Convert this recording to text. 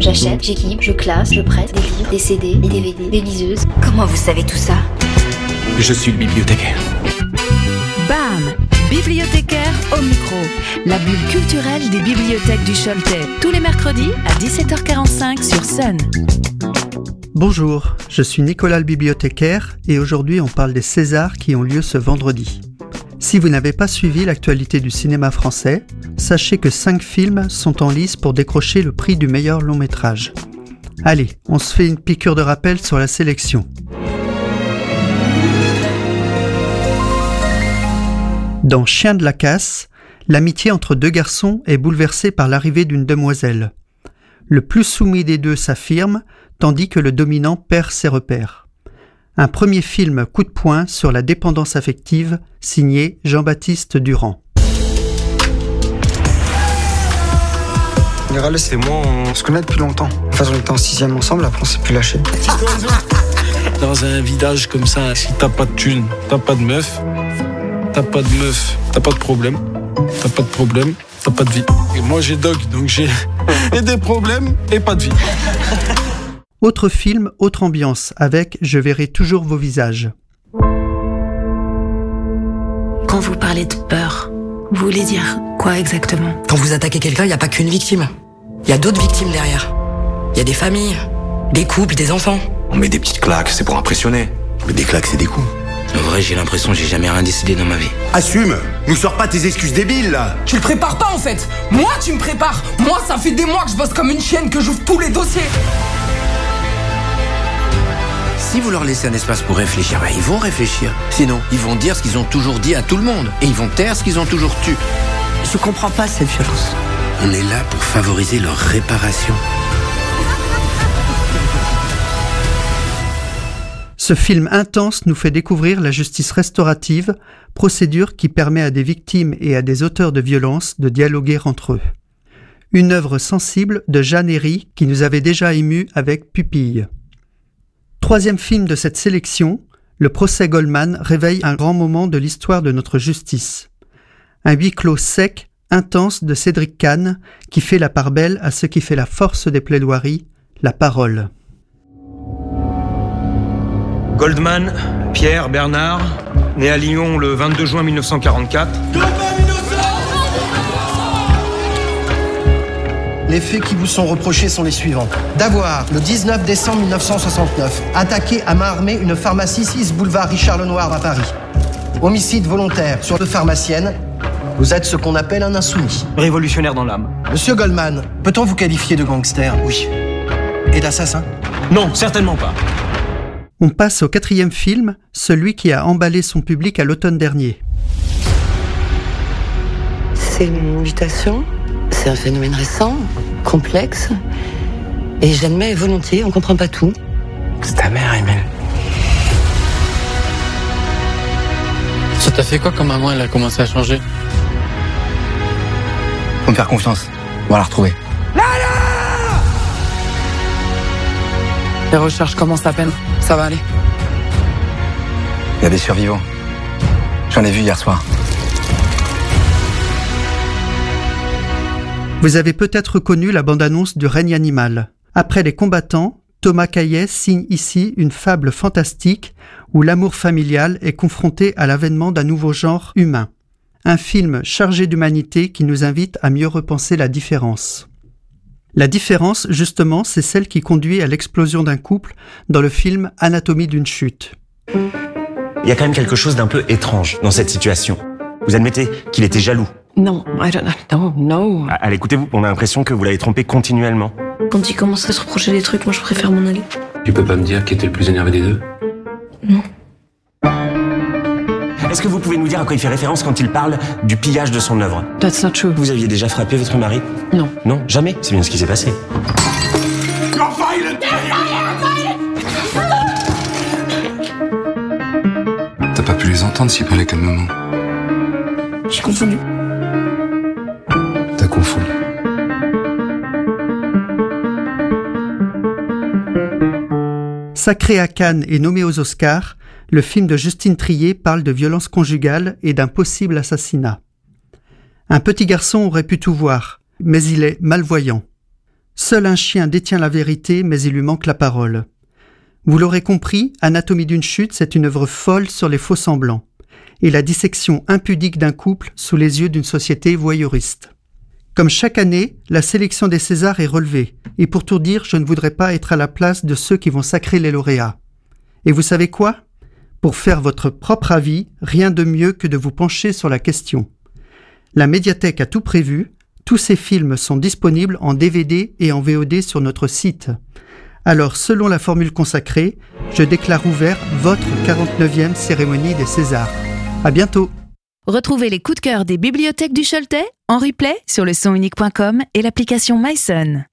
J'achète, j'équipe, je classe, je prête des livres, des CD, des DVD, des liseuses. Comment vous savez tout ça? Je suis le bibliothécaire. BAM Bibliothécaire au micro. La bulle culturelle des bibliothèques du Choletais. Tous les mercredis à 17h45 sur Sun. Bonjour, je suis Nicolas le bibliothécaire et aujourd'hui on parle des Césars qui ont lieu ce vendredi. Si vous n'avez pas suivi l'actualité du cinéma français, sachez que 5 films sont en lice pour décrocher le prix du meilleur long métrage. Allez, on se fait une piqûre de rappel sur la sélection. Dans Chien de la casse, l'amitié entre deux garçons est bouleversée par l'arrivée d'une demoiselle. Le plus soumis des deux s'affirme, tandis que le dominant perd ses repères un premier film coup de poing sur la dépendance affective signé Jean-Baptiste Durand. général, c'est moi, on se connaît depuis longtemps. Enfin, on était en sixième ensemble, après on s'est plus lâché. Dans un village comme ça, si t'as pas de thune, t'as pas de meuf, t'as pas de meuf, t'as pas de problème, t'as pas de problème, t'as pas de vie. Et moi j'ai dog, donc j'ai et des problèmes et pas de vie. Autre film, autre ambiance, avec Je verrai toujours vos visages. Quand vous parlez de peur, vous voulez dire quoi exactement? Quand vous attaquez quelqu'un, il n'y a pas qu'une victime. Il y a d'autres victimes derrière. Il y a des familles, des couples, des enfants. On met des petites claques, c'est pour impressionner. Mais des claques, c'est des coups. En vrai, j'ai l'impression que j'ai jamais rien décidé dans ma vie. Assume Nous sors pas tes excuses débiles, là Tu le prépares pas, en fait Moi, tu me prépares Moi, ça fait des mois que je bosse comme une chienne, que j'ouvre tous les dossiers si vous leur laissez un espace pour réfléchir, bah, ils vont réfléchir. Sinon, ils vont dire ce qu'ils ont toujours dit à tout le monde. Et ils vont taire ce qu'ils ont toujours tu. Je comprends pas cette violence. On est là pour favoriser leur réparation. Ce film intense nous fait découvrir la justice restaurative, procédure qui permet à des victimes et à des auteurs de violences de dialoguer entre eux. Une œuvre sensible de Jeanne Herry qui nous avait déjà émus avec Pupille. Troisième film de cette sélection, le procès Goldman réveille un grand moment de l'histoire de notre justice. Un huis clos sec, intense de Cédric Kahn qui fait la part belle à ce qui fait la force des plaidoiries, la parole. Goldman, Pierre Bernard, né à Lyon le 22 juin 1944. Les faits qui vous sont reprochés sont les suivants. D'avoir, le 19 décembre 1969, attaqué à main armée une pharmacie 6 boulevard Richard Lenoir à Paris. Homicide volontaire sur deux pharmaciennes. Vous êtes ce qu'on appelle un insoumis. Révolutionnaire dans l'âme. Monsieur Goldman, peut-on vous qualifier de gangster? Oui. Et d'assassin? Non, certainement pas. On passe au quatrième film, celui qui a emballé son public à l'automne dernier. C'est une mutation? C'est un phénomène récent, complexe, et j'admets volontiers, on comprend pas tout. C'est ta mère, Emile. Ça t'a fait quoi quand maman elle a commencé à changer? Faut me faire confiance. On va la retrouver. Lala Les recherches commencent à peine. Ça va aller. Il y a des survivants. J'en ai vu hier soir. Vous avez peut-être reconnu la bande-annonce du règne animal. Après les combattants, Thomas Caillet signe ici une fable fantastique où l'amour familial est confronté à l'avènement d'un nouveau genre humain. Un film chargé d'humanité qui nous invite à mieux repenser la différence. La différence, justement, c'est celle qui conduit à l'explosion d'un couple dans le film Anatomie d'une chute. Il y a quand même quelque chose d'un peu étrange dans cette situation. Vous admettez qu'il était jaloux non, I don't know. No, Allez, écoutez-vous, on a l'impression que vous l'avez trompé continuellement. Quand il commence à se reprocher des trucs, moi je préfère m'en aller. Tu peux pas me dire qui était le plus énervé des deux? Non. Est-ce que vous pouvez nous dire à quoi il fait référence quand il parle du pillage de son œuvre? That's not true. Vous aviez déjà frappé votre mari? Non. Non, jamais C'est bien ce qui s'est passé. T'as pas pu les entendre s'ils parlaient calmement. J'ai confondu. Sacré à Cannes et nommé aux Oscars, le film de Justine Trier parle de violence conjugale et d'un possible assassinat. Un petit garçon aurait pu tout voir, mais il est malvoyant. Seul un chien détient la vérité, mais il lui manque la parole. Vous l'aurez compris, Anatomie d'une chute, c'est une œuvre folle sur les faux semblants et la dissection impudique d'un couple sous les yeux d'une société voyeuriste. Comme chaque année, la sélection des Césars est relevée, et pour tout dire, je ne voudrais pas être à la place de ceux qui vont sacrer les lauréats. Et vous savez quoi? Pour faire votre propre avis, rien de mieux que de vous pencher sur la question. La médiathèque a tout prévu, tous ces films sont disponibles en DVD et en VOD sur notre site. Alors, selon la formule consacrée, je déclare ouvert votre 49e cérémonie des Césars. À bientôt. Retrouvez les coups de cœur des bibliothèques du Choletais en replay sur le sonunique.com et l'application MySon.